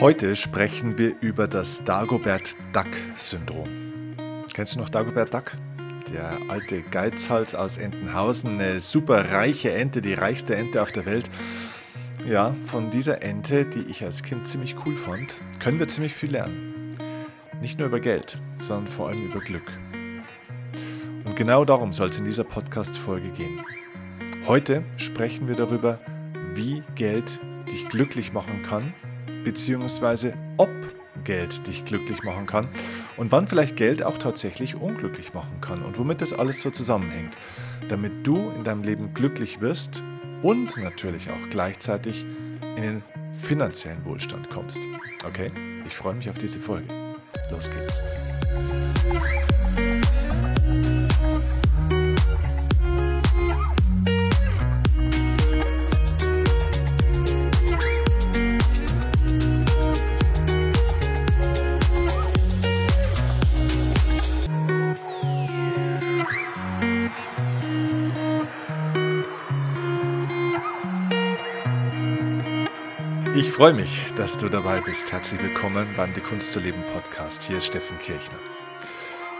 Heute sprechen wir über das Dagobert Duck-Syndrom. Kennst du noch Dagobert Duck? Der alte Geizhals aus Entenhausen, eine super reiche Ente, die reichste Ente auf der Welt. Ja, von dieser Ente, die ich als Kind ziemlich cool fand, können wir ziemlich viel lernen. Nicht nur über Geld, sondern vor allem über Glück. Und genau darum soll es in dieser Podcast-Folge gehen. Heute sprechen wir darüber, wie Geld dich glücklich machen kann beziehungsweise ob Geld dich glücklich machen kann und wann vielleicht Geld auch tatsächlich unglücklich machen kann und womit das alles so zusammenhängt, damit du in deinem Leben glücklich wirst und natürlich auch gleichzeitig in den finanziellen Wohlstand kommst. Okay, ich freue mich auf diese Folge. Los geht's. Freue mich, dass du dabei bist. Herzlich willkommen beim Die Kunst zu leben Podcast. Hier ist Steffen Kirchner.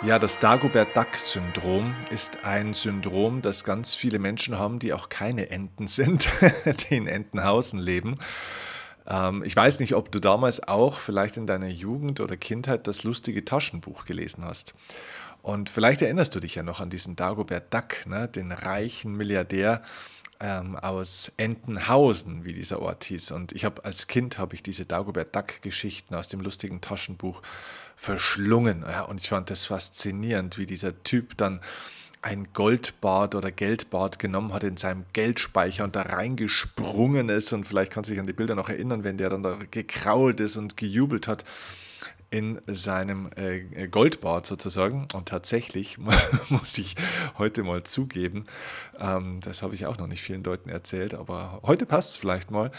Ja, das Dagobert-Duck-Syndrom ist ein Syndrom, das ganz viele Menschen haben, die auch keine Enten sind, die in Entenhausen leben. Ähm, ich weiß nicht, ob du damals auch vielleicht in deiner Jugend oder Kindheit das lustige Taschenbuch gelesen hast. Und vielleicht erinnerst du dich ja noch an diesen Dagobert Duck, ne, den reichen Milliardär, ähm, aus Entenhausen, wie dieser Ort hieß. Und ich habe als Kind habe ich diese Dagobert Duck-Geschichten aus dem lustigen Taschenbuch verschlungen. Ja, und ich fand das faszinierend, wie dieser Typ dann ein Goldbad oder Geldbad genommen hat in seinem Geldspeicher und da reingesprungen ist. Und vielleicht kannst du dich an die Bilder noch erinnern, wenn der dann da gekrault ist und gejubelt hat in seinem äh, Goldbad sozusagen. Und tatsächlich muss ich heute mal zugeben, ähm, das habe ich auch noch nicht vielen Leuten erzählt, aber heute passt es vielleicht mal.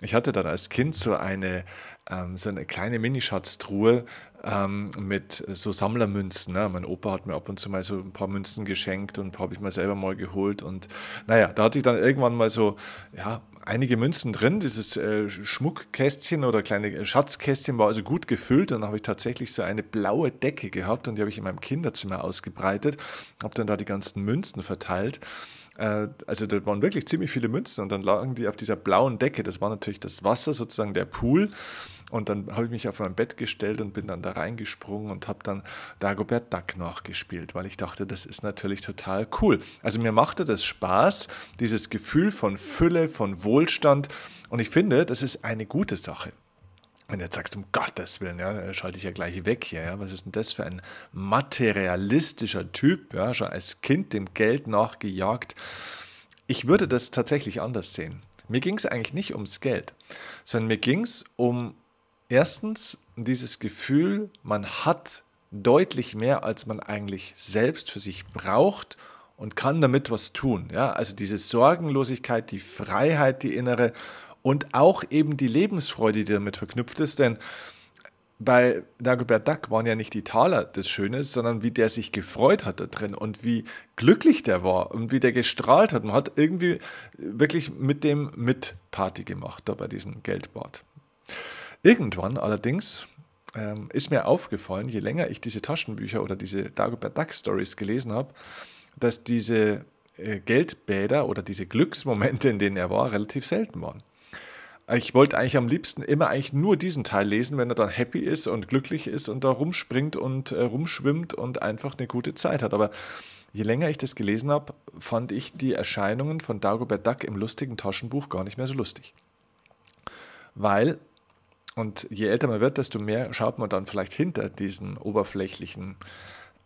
Ich hatte dann als Kind so eine, ähm, so eine kleine Minischatztruhe ähm, mit so Sammlermünzen. Ne? Mein Opa hat mir ab und zu mal so ein paar Münzen geschenkt und habe ich mir selber mal geholt. Und naja, da hatte ich dann irgendwann mal so, ja, einige Münzen drin. Dieses äh, Schmuckkästchen oder kleine Schatzkästchen war also gut gefüllt. Dann habe ich tatsächlich so eine blaue Decke gehabt und die habe ich in meinem Kinderzimmer ausgebreitet. Habe dann da die ganzen Münzen verteilt. Äh, also da waren wirklich ziemlich viele Münzen und dann lagen die auf dieser blauen Decke. Das war natürlich das Wasser, sozusagen der Pool. Und dann habe ich mich auf mein Bett gestellt und bin dann da reingesprungen und habe dann Dagobert Duck nachgespielt, weil ich dachte, das ist natürlich total cool. Also mir machte das Spaß, dieses Gefühl von Fülle, von Wohlstand. Und ich finde, das ist eine gute Sache. Wenn du jetzt sagst, um Gottes Willen, ja, schalte ich ja gleich weg hier. Ja. Was ist denn das für ein materialistischer Typ? Ja, schon als Kind dem Geld nachgejagt. Ich würde das tatsächlich anders sehen. Mir ging es eigentlich nicht ums Geld, sondern mir ging es um erstens dieses Gefühl, man hat deutlich mehr, als man eigentlich selbst für sich braucht und kann damit was tun. Ja, also diese Sorgenlosigkeit, die Freiheit, die innere und auch eben die Lebensfreude, die damit verknüpft ist, denn bei Dagobert Duck waren ja nicht die Taler das Schöne, sondern wie der sich gefreut hat da drin und wie glücklich der war und wie der gestrahlt hat. Man hat irgendwie wirklich mit dem mit Party gemacht da bei diesem Geldbad. Irgendwann allerdings ähm, ist mir aufgefallen, je länger ich diese Taschenbücher oder diese Dagobert Duck Stories gelesen habe, dass diese äh, Geldbäder oder diese Glücksmomente, in denen er war, relativ selten waren. Ich wollte eigentlich am liebsten immer eigentlich nur diesen Teil lesen, wenn er dann happy ist und glücklich ist und da rumspringt und äh, rumschwimmt und einfach eine gute Zeit hat. Aber je länger ich das gelesen habe, fand ich die Erscheinungen von Dagobert Duck im lustigen Taschenbuch gar nicht mehr so lustig. Weil und je älter man wird, desto mehr schaut man dann vielleicht hinter diesen oberflächlichen,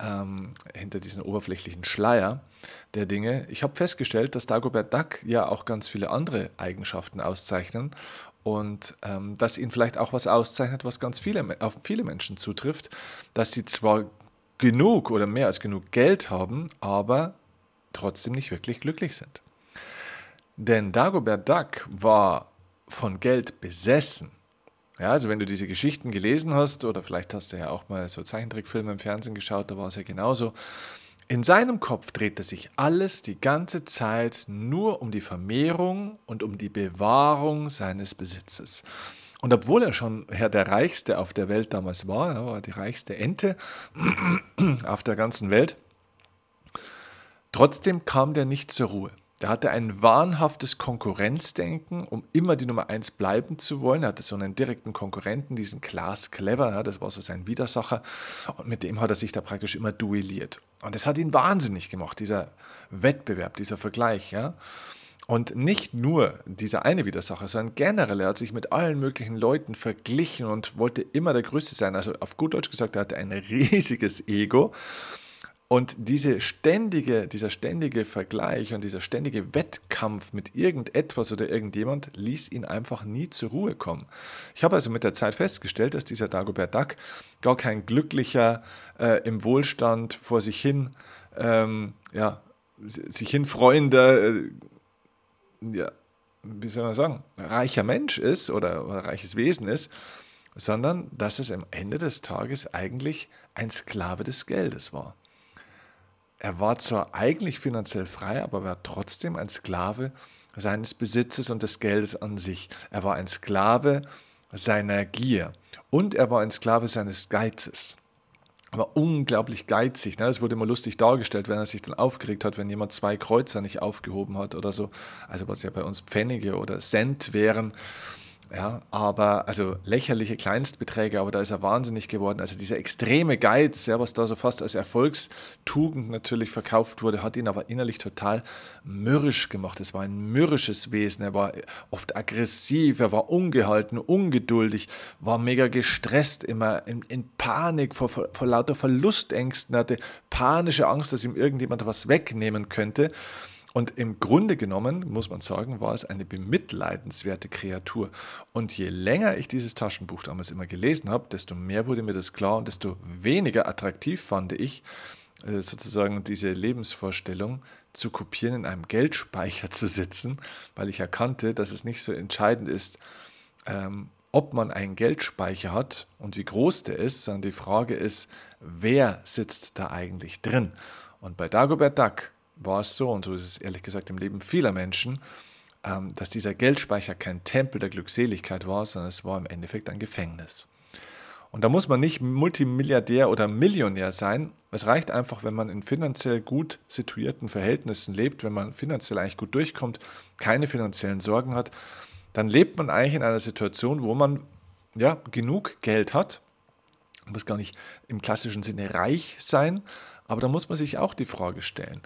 ähm, hinter diesen oberflächlichen Schleier der Dinge. Ich habe festgestellt, dass Dagobert Duck ja auch ganz viele andere Eigenschaften auszeichnen und ähm, dass ihn vielleicht auch was auszeichnet, was ganz viele, auf viele Menschen zutrifft, dass sie zwar genug oder mehr als genug Geld haben, aber trotzdem nicht wirklich glücklich sind. Denn Dagobert Duck war von Geld besessen. Ja, also wenn du diese Geschichten gelesen hast, oder vielleicht hast du ja auch mal so Zeichentrickfilme im Fernsehen geschaut, da war es ja genauso. In seinem Kopf drehte sich alles die ganze Zeit nur um die Vermehrung und um die Bewahrung seines Besitzes. Und obwohl er schon Herr der Reichste auf der Welt damals war, er war die reichste Ente auf der ganzen Welt, trotzdem kam der nicht zur Ruhe. Er hatte ein wahnhaftes Konkurrenzdenken, um immer die Nummer eins bleiben zu wollen. Er hatte so einen direkten Konkurrenten, diesen Klaas Clever, ja, das war so sein Widersacher. Und mit dem hat er sich da praktisch immer duelliert. Und das hat ihn wahnsinnig gemacht, dieser Wettbewerb, dieser Vergleich. Ja. Und nicht nur dieser eine Widersacher, sondern generell, er hat sich mit allen möglichen Leuten verglichen und wollte immer der Größte sein. Also auf gut Deutsch gesagt, er hatte ein riesiges Ego. Und diese ständige, dieser ständige Vergleich und dieser ständige Wettkampf mit irgendetwas oder irgendjemand ließ ihn einfach nie zur Ruhe kommen. Ich habe also mit der Zeit festgestellt, dass dieser Dagobert Duck gar kein glücklicher, äh, im Wohlstand vor sich hin, ähm, ja, sich hin freuender, äh, ja, wie soll man sagen, reicher Mensch ist oder, oder reiches Wesen ist, sondern dass es am Ende des Tages eigentlich ein Sklave des Geldes war. Er war zwar eigentlich finanziell frei, aber war trotzdem ein Sklave seines Besitzes und des Geldes an sich. Er war ein Sklave seiner Gier und er war ein Sklave seines Geizes. Er war unglaublich geizig. Ne? Das wurde immer lustig dargestellt, wenn er sich dann aufgeregt hat, wenn jemand zwei Kreuzer nicht aufgehoben hat oder so. Also was ja bei uns Pfennige oder Cent wären. Ja, aber also lächerliche Kleinstbeträge, aber da ist er wahnsinnig geworden. Also dieser extreme Geiz, ja, was da so fast als Erfolgstugend natürlich verkauft wurde, hat ihn aber innerlich total mürrisch gemacht. Es war ein mürrisches Wesen. Er war oft aggressiv, er war ungehalten, ungeduldig, war mega gestresst, immer in, in Panik vor, vor lauter Verlustängsten, hatte panische Angst, dass ihm irgendjemand was wegnehmen könnte. Und im Grunde genommen, muss man sagen, war es eine bemitleidenswerte Kreatur. Und je länger ich dieses Taschenbuch damals immer gelesen habe, desto mehr wurde mir das klar und desto weniger attraktiv fand ich, äh, sozusagen diese Lebensvorstellung zu kopieren, in einem Geldspeicher zu sitzen, weil ich erkannte, dass es nicht so entscheidend ist, ähm, ob man einen Geldspeicher hat und wie groß der ist, sondern die Frage ist, wer sitzt da eigentlich drin? Und bei Dagobert Duck war es so, und so ist es ehrlich gesagt im Leben vieler Menschen, ähm, dass dieser Geldspeicher kein Tempel der Glückseligkeit war, sondern es war im Endeffekt ein Gefängnis. Und da muss man nicht Multimilliardär oder Millionär sein. Es reicht einfach, wenn man in finanziell gut situierten Verhältnissen lebt, wenn man finanziell eigentlich gut durchkommt, keine finanziellen Sorgen hat, dann lebt man eigentlich in einer Situation, wo man ja genug Geld hat. Man muss gar nicht im klassischen Sinne reich sein, aber da muss man sich auch die Frage stellen,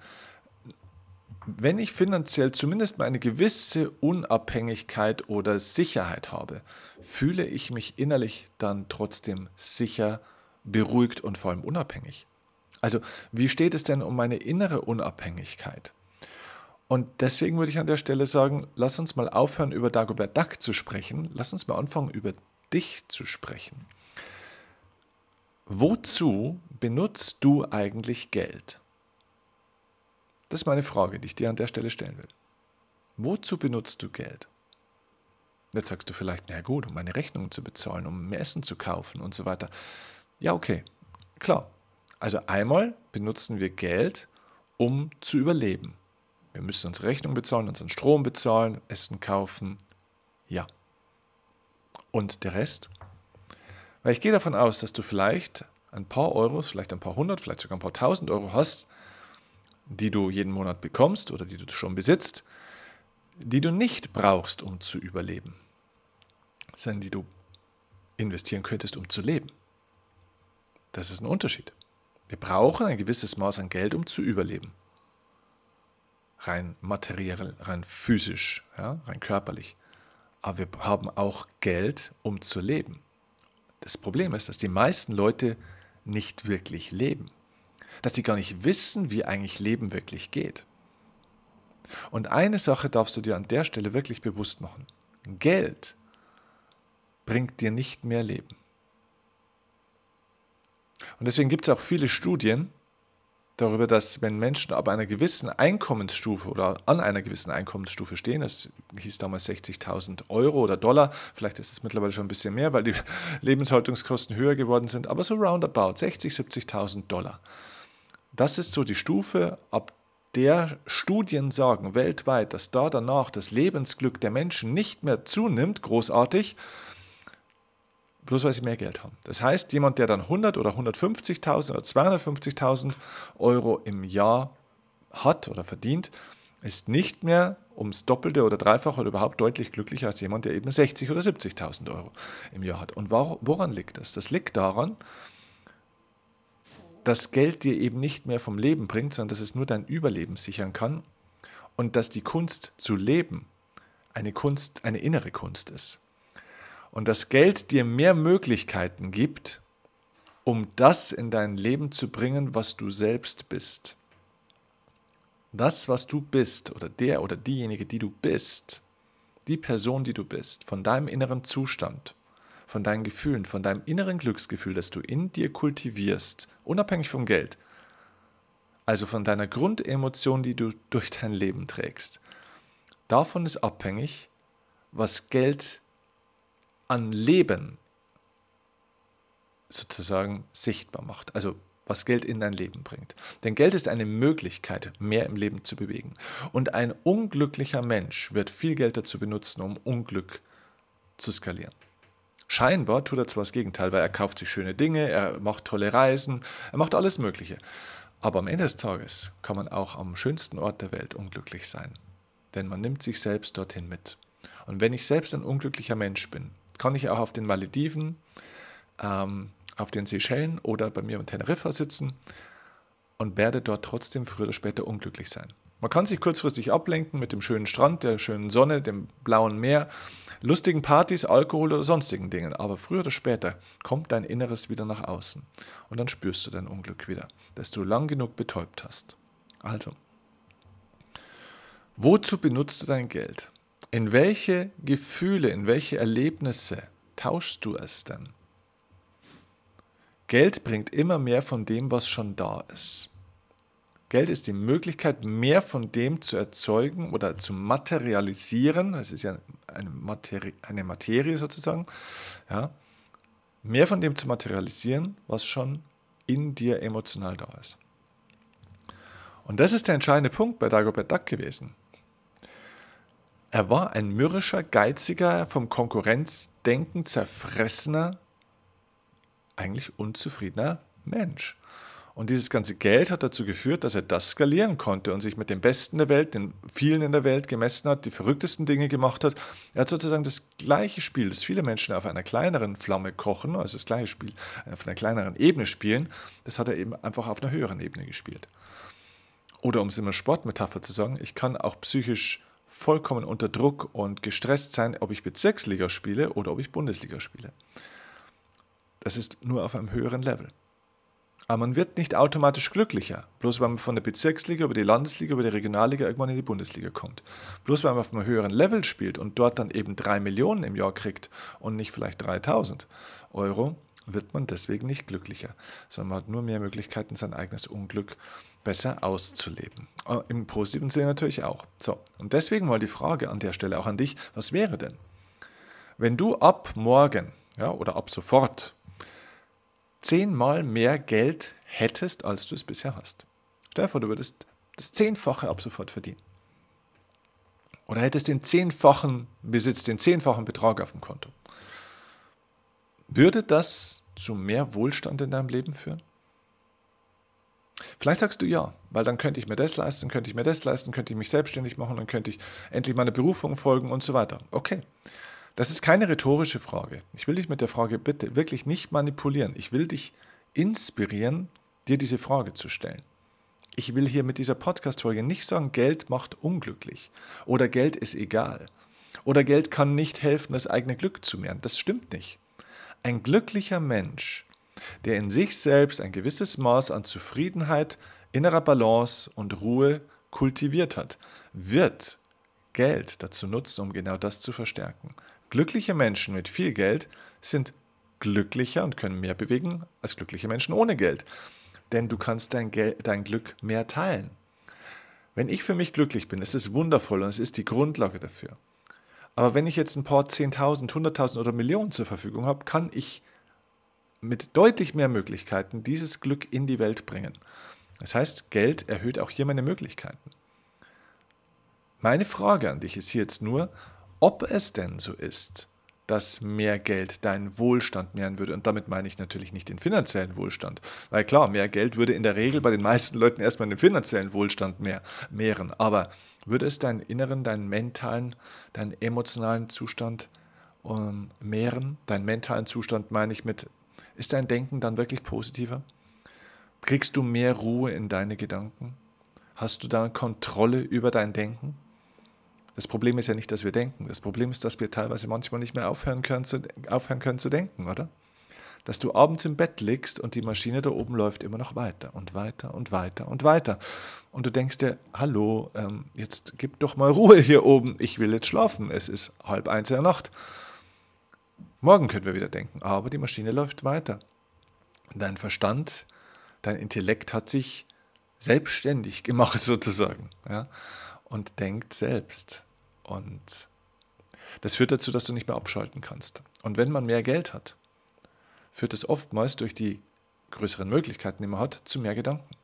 wenn ich finanziell zumindest mal eine gewisse Unabhängigkeit oder Sicherheit habe, fühle ich mich innerlich dann trotzdem sicher, beruhigt und vor allem unabhängig. Also wie steht es denn um meine innere Unabhängigkeit? Und deswegen würde ich an der Stelle sagen, lass uns mal aufhören, über Dagobert Duck zu sprechen. Lass uns mal anfangen, über dich zu sprechen. Wozu benutzt du eigentlich Geld? Das ist meine Frage, die ich dir an der Stelle stellen will. Wozu benutzt du Geld? Jetzt sagst du vielleicht, na gut, um meine Rechnungen zu bezahlen, um mehr Essen zu kaufen und so weiter. Ja, okay, klar. Also einmal benutzen wir Geld, um zu überleben. Wir müssen unsere Rechnung bezahlen, unseren Strom bezahlen, Essen kaufen. Ja. Und der Rest? Weil ich gehe davon aus, dass du vielleicht ein paar Euros, vielleicht ein paar hundert, vielleicht sogar ein paar tausend Euro hast, die du jeden Monat bekommst oder die du schon besitzt, die du nicht brauchst, um zu überleben, sondern die du investieren könntest, um zu leben. Das ist ein Unterschied. Wir brauchen ein gewisses Maß an Geld, um zu überleben. Rein materiell, rein physisch, ja, rein körperlich. Aber wir haben auch Geld, um zu leben. Das Problem ist, dass die meisten Leute nicht wirklich leben dass sie gar nicht wissen, wie eigentlich Leben wirklich geht. Und eine Sache darfst du dir an der Stelle wirklich bewusst machen. Geld bringt dir nicht mehr Leben. Und deswegen gibt es auch viele Studien darüber, dass wenn Menschen ab einer gewissen Einkommensstufe oder an einer gewissen Einkommensstufe stehen, das hieß damals 60.000 Euro oder Dollar, vielleicht ist es mittlerweile schon ein bisschen mehr, weil die Lebenshaltungskosten höher geworden sind, aber so roundabout 60.000, 70.000 Dollar. Das ist so die Stufe, ab der Studien sagen weltweit, dass da danach das Lebensglück der Menschen nicht mehr zunimmt, großartig, bloß weil sie mehr Geld haben. Das heißt, jemand, der dann 100 oder 150.000 oder 250.000 Euro im Jahr hat oder verdient, ist nicht mehr ums Doppelte oder Dreifache oder überhaupt deutlich glücklicher als jemand, der eben 60 oder 70.000 Euro im Jahr hat. Und woran liegt das? Das liegt daran, dass Geld dir eben nicht mehr vom Leben bringt, sondern dass es nur dein Überleben sichern kann und dass die Kunst zu leben eine Kunst, eine innere Kunst ist. Und dass Geld dir mehr Möglichkeiten gibt, um das in dein Leben zu bringen, was du selbst bist. Das, was du bist, oder der oder diejenige, die du bist, die Person, die du bist, von deinem inneren Zustand, von deinen Gefühlen, von deinem inneren Glücksgefühl, das du in dir kultivierst, unabhängig vom Geld, also von deiner Grundemotion, die du durch dein Leben trägst, davon ist abhängig, was Geld an Leben sozusagen sichtbar macht. Also was Geld in dein Leben bringt. Denn Geld ist eine Möglichkeit, mehr im Leben zu bewegen. Und ein unglücklicher Mensch wird viel Geld dazu benutzen, um Unglück zu skalieren. Scheinbar tut er zwar das Gegenteil, weil er kauft sich schöne Dinge, er macht tolle Reisen, er macht alles Mögliche. Aber am Ende des Tages kann man auch am schönsten Ort der Welt unglücklich sein. Denn man nimmt sich selbst dorthin mit. Und wenn ich selbst ein unglücklicher Mensch bin, kann ich auch auf den Malediven ähm, auf den Seychellen oder bei mir in Teneriffa sitzen und werde dort trotzdem früher oder später unglücklich sein. Man kann sich kurzfristig ablenken mit dem schönen Strand, der schönen Sonne, dem blauen Meer, lustigen Partys, Alkohol oder sonstigen Dingen. Aber früher oder später kommt dein Inneres wieder nach außen und dann spürst du dein Unglück wieder, das du lang genug betäubt hast. Also, wozu benutzt du dein Geld? In welche Gefühle, in welche Erlebnisse tauschst du es denn? Geld bringt immer mehr von dem, was schon da ist. Geld ist die Möglichkeit, mehr von dem zu erzeugen oder zu materialisieren. Es ist ja eine Materie, eine Materie sozusagen. Ja, mehr von dem zu materialisieren, was schon in dir emotional da ist. Und das ist der entscheidende Punkt bei Dagobert Duck gewesen. Er war ein mürrischer, geiziger, vom Konkurrenzdenken zerfressener eigentlich unzufriedener Mensch. Und dieses ganze Geld hat dazu geführt, dass er das skalieren konnte und sich mit den Besten der Welt, den vielen in der Welt gemessen hat, die verrücktesten Dinge gemacht hat. Er hat sozusagen das gleiche Spiel, das viele Menschen auf einer kleineren Flamme kochen, also das gleiche Spiel auf einer kleineren Ebene spielen, das hat er eben einfach auf einer höheren Ebene gespielt. Oder um es einer Sportmetapher zu sagen, ich kann auch psychisch vollkommen unter Druck und gestresst sein, ob ich Bezirksliga spiele oder ob ich Bundesliga spiele. Das ist nur auf einem höheren Level. Aber man wird nicht automatisch glücklicher, bloß weil man von der Bezirksliga über die Landesliga, über die Regionalliga irgendwann in die Bundesliga kommt. Bloß weil man auf einem höheren Level spielt und dort dann eben drei Millionen im Jahr kriegt und nicht vielleicht 3000 Euro, wird man deswegen nicht glücklicher, sondern man hat nur mehr Möglichkeiten, sein eigenes Unglück besser auszuleben. Äh, Im positiven Sinne natürlich auch. So, und deswegen mal die Frage an der Stelle auch an dich, was wäre denn, wenn du ab morgen ja, oder ab sofort zehnmal mehr Geld hättest, als du es bisher hast. Stell dir vor, du würdest das Zehnfache ab sofort verdienen. Oder hättest den zehnfachen Besitz, den zehnfachen Betrag auf dem Konto. Würde das zu mehr Wohlstand in deinem Leben führen? Vielleicht sagst du ja, weil dann könnte ich mir das leisten, könnte ich mir das leisten, könnte ich mich selbstständig machen, dann könnte ich endlich meiner Berufung folgen und so weiter. Okay, das ist keine rhetorische Frage. Ich will dich mit der Frage bitte wirklich nicht manipulieren. Ich will dich inspirieren, dir diese Frage zu stellen. Ich will hier mit dieser Podcast-Folge nicht sagen, Geld macht unglücklich oder Geld ist egal oder Geld kann nicht helfen, das eigene Glück zu mehren. Das stimmt nicht. Ein glücklicher Mensch, der in sich selbst ein gewisses Maß an Zufriedenheit, innerer Balance und Ruhe kultiviert hat, wird Geld dazu nutzen, um genau das zu verstärken. Glückliche Menschen mit viel Geld sind glücklicher und können mehr bewegen als glückliche Menschen ohne Geld. Denn du kannst dein, Gel dein Glück mehr teilen. Wenn ich für mich glücklich bin, ist es wundervoll und es ist die Grundlage dafür. Aber wenn ich jetzt ein paar 10.000, 100.000 oder Millionen zur Verfügung habe, kann ich mit deutlich mehr Möglichkeiten dieses Glück in die Welt bringen. Das heißt, Geld erhöht auch hier meine Möglichkeiten. Meine Frage an dich ist hier jetzt nur, ob es denn so ist, dass mehr Geld deinen Wohlstand mehren würde. Und damit meine ich natürlich nicht den finanziellen Wohlstand. Weil klar, mehr Geld würde in der Regel bei den meisten Leuten erstmal den finanziellen Wohlstand mehr, mehren. Aber würde es deinen inneren, deinen mentalen, deinen emotionalen Zustand ähm, mehren? Deinen mentalen Zustand meine ich mit, ist dein Denken dann wirklich positiver? Kriegst du mehr Ruhe in deine Gedanken? Hast du da Kontrolle über dein Denken? Das Problem ist ja nicht, dass wir denken. Das Problem ist, dass wir teilweise manchmal nicht mehr aufhören können zu, aufhören können zu denken, oder? Dass du abends im Bett liegst und die Maschine da oben läuft immer noch weiter und weiter und weiter und weiter. Und du denkst dir, hallo, ähm, jetzt gib doch mal Ruhe hier oben. Ich will jetzt schlafen. Es ist halb eins in der Nacht. Morgen können wir wieder denken, aber die Maschine läuft weiter. Dein Verstand, dein Intellekt hat sich selbstständig gemacht sozusagen ja, und denkt selbst. Und das führt dazu, dass du nicht mehr abschalten kannst. Und wenn man mehr Geld hat, führt es oftmals durch die größeren Möglichkeiten, die man hat, zu mehr Gedanken.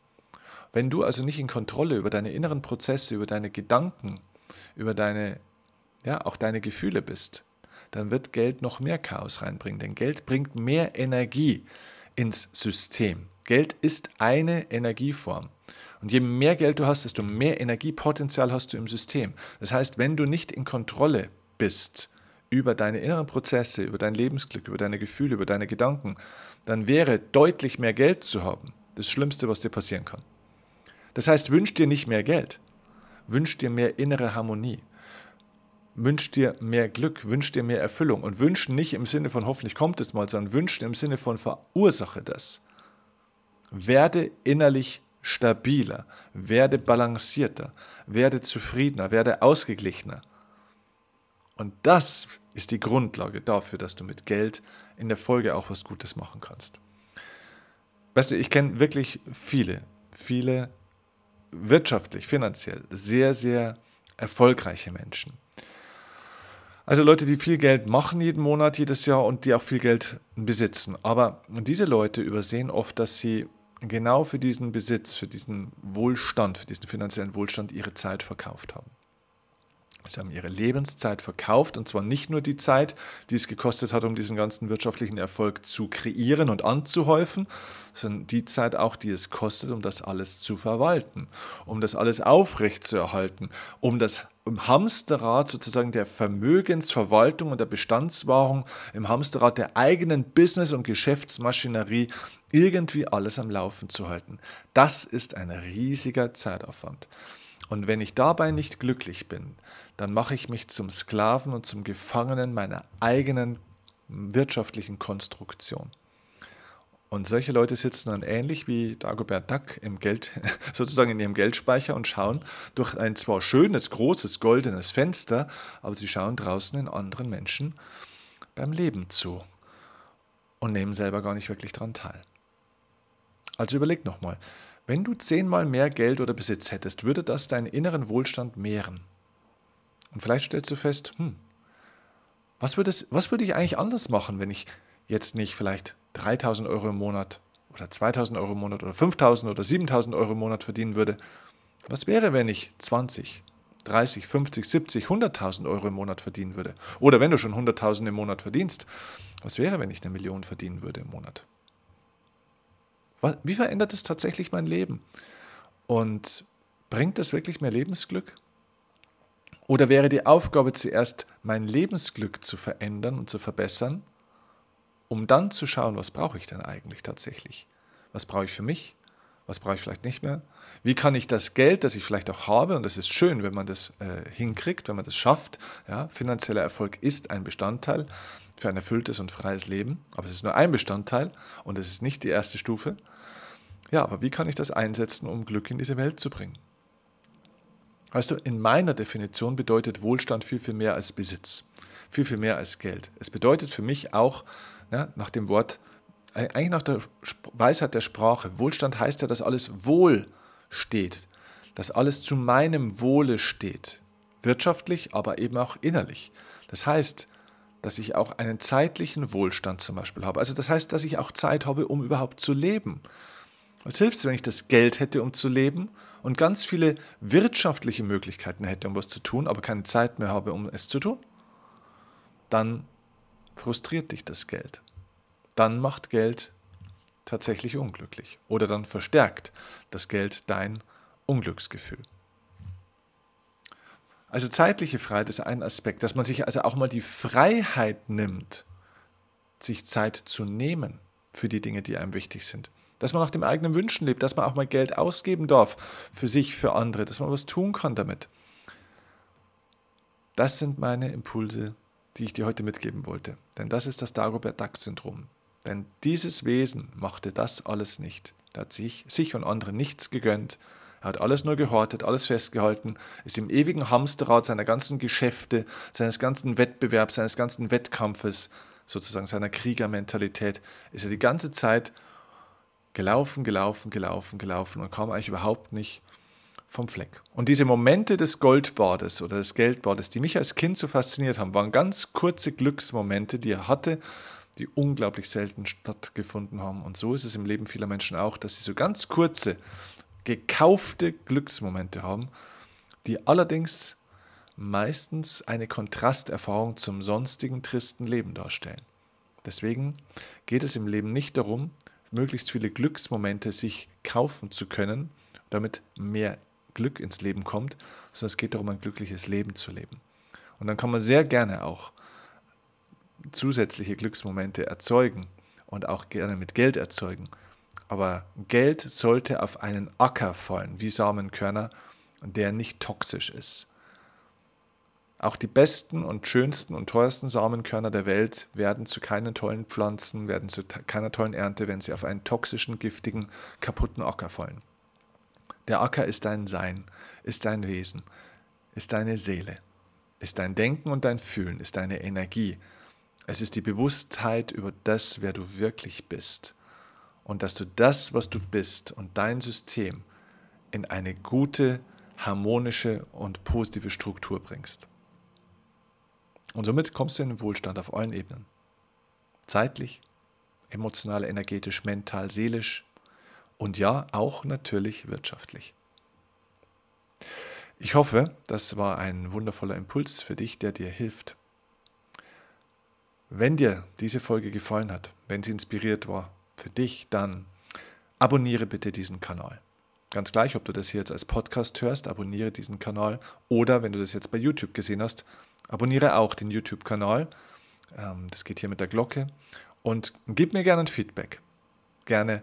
Wenn du also nicht in Kontrolle über deine inneren Prozesse, über deine Gedanken, über deine, ja, auch deine Gefühle bist, dann wird Geld noch mehr Chaos reinbringen. Denn Geld bringt mehr Energie ins System. Geld ist eine Energieform. Und je mehr Geld du hast, desto mehr Energiepotenzial hast du im System. Das heißt, wenn du nicht in Kontrolle bist über deine inneren Prozesse, über dein Lebensglück, über deine Gefühle, über deine Gedanken, dann wäre deutlich mehr Geld zu haben das Schlimmste, was dir passieren kann. Das heißt, wünsch dir nicht mehr Geld, wünsch dir mehr innere Harmonie, wünsch dir mehr Glück, wünsch dir mehr Erfüllung und wünsch nicht im Sinne von hoffentlich kommt es mal, sondern wünsch dir im Sinne von verursache das. Werde innerlich stabiler, werde balancierter, werde zufriedener, werde ausgeglichener. Und das ist die Grundlage dafür, dass du mit Geld in der Folge auch was Gutes machen kannst. Weißt du, ich kenne wirklich viele, viele wirtschaftlich, finanziell sehr, sehr erfolgreiche Menschen. Also Leute, die viel Geld machen jeden Monat, jedes Jahr und die auch viel Geld besitzen. Aber diese Leute übersehen oft, dass sie genau für diesen Besitz, für diesen Wohlstand, für diesen finanziellen Wohlstand ihre Zeit verkauft haben. Sie haben ihre Lebenszeit verkauft und zwar nicht nur die Zeit, die es gekostet hat, um diesen ganzen wirtschaftlichen Erfolg zu kreieren und anzuhäufen, sondern die Zeit auch, die es kostet, um das alles zu verwalten, um das alles aufrechtzuerhalten, um das im Hamsterrad sozusagen der Vermögensverwaltung und der Bestandswahrung, im Hamsterrad der eigenen Business- und Geschäftsmaschinerie irgendwie alles am Laufen zu halten. Das ist ein riesiger Zeitaufwand. Und wenn ich dabei nicht glücklich bin, dann mache ich mich zum Sklaven und zum Gefangenen meiner eigenen wirtschaftlichen Konstruktion. Und solche Leute sitzen dann ähnlich wie Dagobert Duck im Geld, sozusagen in ihrem Geldspeicher und schauen durch ein zwar schönes, großes, goldenes Fenster, aber sie schauen draußen in anderen Menschen beim Leben zu und nehmen selber gar nicht wirklich daran teil. Also überleg nochmal, wenn du zehnmal mehr Geld oder Besitz hättest, würde das deinen inneren Wohlstand mehren. Und vielleicht stellst du fest, hm, was würde, es, was würde ich eigentlich anders machen, wenn ich jetzt nicht vielleicht 3000 Euro im Monat oder 2000 Euro im Monat oder 5000 oder 7000 Euro im Monat verdienen würde? Was wäre, wenn ich 20, 30, 50, 70, 100.000 Euro im Monat verdienen würde? Oder wenn du schon 100.000 im Monat verdienst, was wäre, wenn ich eine Million verdienen würde im Monat? Wie verändert es tatsächlich mein Leben? Und bringt das wirklich mehr Lebensglück? Oder wäre die Aufgabe zuerst, mein Lebensglück zu verändern und zu verbessern, um dann zu schauen, was brauche ich denn eigentlich tatsächlich? Was brauche ich für mich? Was brauche ich vielleicht nicht mehr? Wie kann ich das Geld, das ich vielleicht auch habe, und das ist schön, wenn man das äh, hinkriegt, wenn man das schafft, ja, finanzieller Erfolg ist ein Bestandteil für ein erfülltes und freies Leben, aber es ist nur ein Bestandteil und es ist nicht die erste Stufe. Ja, aber wie kann ich das einsetzen, um Glück in diese Welt zu bringen? Weißt du, in meiner Definition bedeutet Wohlstand viel, viel mehr als Besitz, viel, viel mehr als Geld. Es bedeutet für mich auch, ja, nach dem Wort, eigentlich nach der Weisheit der Sprache, Wohlstand heißt ja, dass alles wohl steht, dass alles zu meinem Wohle steht, wirtschaftlich, aber eben auch innerlich. Das heißt, dass ich auch einen zeitlichen Wohlstand zum Beispiel habe. Also das heißt, dass ich auch Zeit habe, um überhaupt zu leben. Was hilft es, wenn ich das Geld hätte, um zu leben und ganz viele wirtschaftliche Möglichkeiten hätte, um was zu tun, aber keine Zeit mehr habe, um es zu tun? Dann frustriert dich das Geld. Dann macht Geld tatsächlich unglücklich oder dann verstärkt das Geld dein Unglücksgefühl. Also zeitliche Freiheit ist ein Aspekt, dass man sich also auch mal die Freiheit nimmt, sich Zeit zu nehmen für die Dinge, die einem wichtig sind. Dass man nach dem eigenen Wünschen lebt, dass man auch mal Geld ausgeben darf für sich, für andere, dass man was tun kann damit. Das sind meine Impulse, die ich dir heute mitgeben wollte. Denn das ist das Dagobert-Duck-Syndrom. Denn dieses Wesen machte das alles nicht. Er hat sich, sich und anderen nichts gegönnt. Er hat alles nur gehortet, alles festgehalten, ist im ewigen Hamsterrad seiner ganzen Geschäfte, seines ganzen Wettbewerbs, seines ganzen Wettkampfes, sozusagen seiner Kriegermentalität, ist er die ganze Zeit gelaufen, gelaufen, gelaufen, gelaufen und kam eigentlich überhaupt nicht vom Fleck. Und diese Momente des Goldbades oder des Geldbades, die mich als Kind so fasziniert haben, waren ganz kurze Glücksmomente, die er hatte, die unglaublich selten stattgefunden haben. Und so ist es im Leben vieler Menschen auch, dass sie so ganz kurze, gekaufte Glücksmomente haben, die allerdings meistens eine Kontrasterfahrung zum sonstigen tristen Leben darstellen. Deswegen geht es im Leben nicht darum, möglichst viele Glücksmomente sich kaufen zu können, damit mehr Glück ins Leben kommt, sondern es geht darum, ein glückliches Leben zu leben. Und dann kann man sehr gerne auch zusätzliche Glücksmomente erzeugen und auch gerne mit Geld erzeugen. Aber Geld sollte auf einen Acker fallen, wie Samenkörner, der nicht toxisch ist. Auch die besten und schönsten und teuersten Samenkörner der Welt werden zu keinen tollen Pflanzen, werden zu keiner tollen Ernte, wenn sie auf einen toxischen, giftigen, kaputten Acker fallen. Der Acker ist dein Sein, ist dein Wesen, ist deine Seele, ist dein Denken und dein Fühlen, ist deine Energie. Es ist die Bewusstheit über das, wer du wirklich bist. Und dass du das, was du bist und dein System in eine gute, harmonische und positive Struktur bringst. Und somit kommst du in den Wohlstand auf allen Ebenen. Zeitlich, emotional, energetisch, mental, seelisch, und ja, auch natürlich wirtschaftlich. Ich hoffe, das war ein wundervoller Impuls für dich, der dir hilft. Wenn dir diese Folge gefallen hat, wenn sie inspiriert war für dich, dann abonniere bitte diesen Kanal. Ganz gleich, ob du das hier jetzt als Podcast hörst, abonniere diesen Kanal oder wenn du das jetzt bei YouTube gesehen hast, abonniere auch den YouTube-Kanal. Ähm, das geht hier mit der Glocke und gib mir gerne ein Feedback. Gerne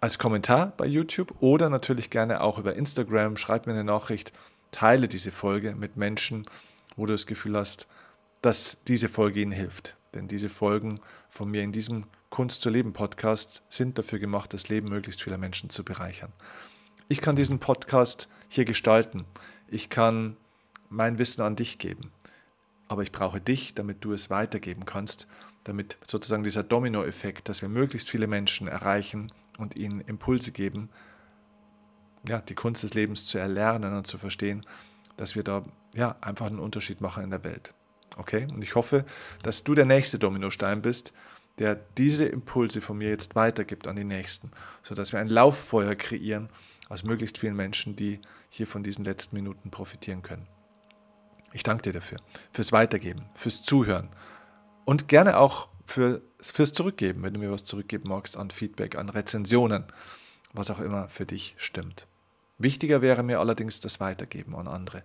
als Kommentar bei YouTube oder natürlich gerne auch über Instagram. Schreib mir eine Nachricht, teile diese Folge mit Menschen, wo du das Gefühl hast, dass diese Folge ihnen hilft. Denn diese Folgen von mir in diesem Kunst zu leben Podcast sind dafür gemacht, das Leben möglichst vieler Menschen zu bereichern. Ich kann diesen Podcast hier gestalten. Ich kann mein Wissen an dich geben. Aber ich brauche dich, damit du es weitergeben kannst, damit sozusagen dieser Dominoeffekt, dass wir möglichst viele Menschen erreichen, und ihnen Impulse geben, ja, die Kunst des Lebens zu erlernen und zu verstehen, dass wir da ja, einfach einen Unterschied machen in der Welt. Okay? Und ich hoffe, dass du der nächste Dominostein bist, der diese Impulse von mir jetzt weitergibt an die Nächsten, sodass wir ein Lauffeuer kreieren aus möglichst vielen Menschen, die hier von diesen letzten Minuten profitieren können. Ich danke dir dafür, fürs Weitergeben, fürs Zuhören und gerne auch für, fürs Zurückgeben, wenn du mir was zurückgeben magst an Feedback, an Rezensionen, was auch immer für dich stimmt. Wichtiger wäre mir allerdings das Weitergeben an andere.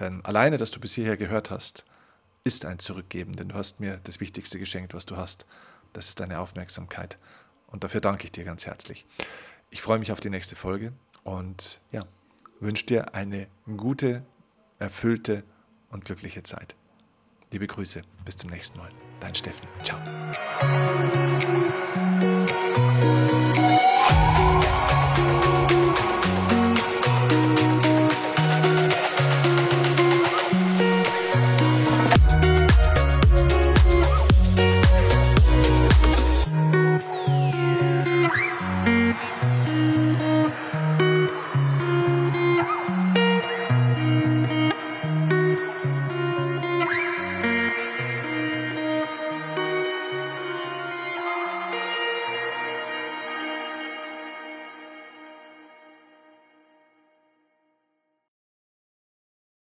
Denn alleine, dass du bis hierher gehört hast, ist ein Zurückgeben, denn du hast mir das Wichtigste geschenkt, was du hast. Das ist deine Aufmerksamkeit. Und dafür danke ich dir ganz herzlich. Ich freue mich auf die nächste Folge und ja, wünsche dir eine gute, erfüllte und glückliche Zeit. Liebe Grüße, bis zum nächsten Mal. Dein Steffen. Ciao.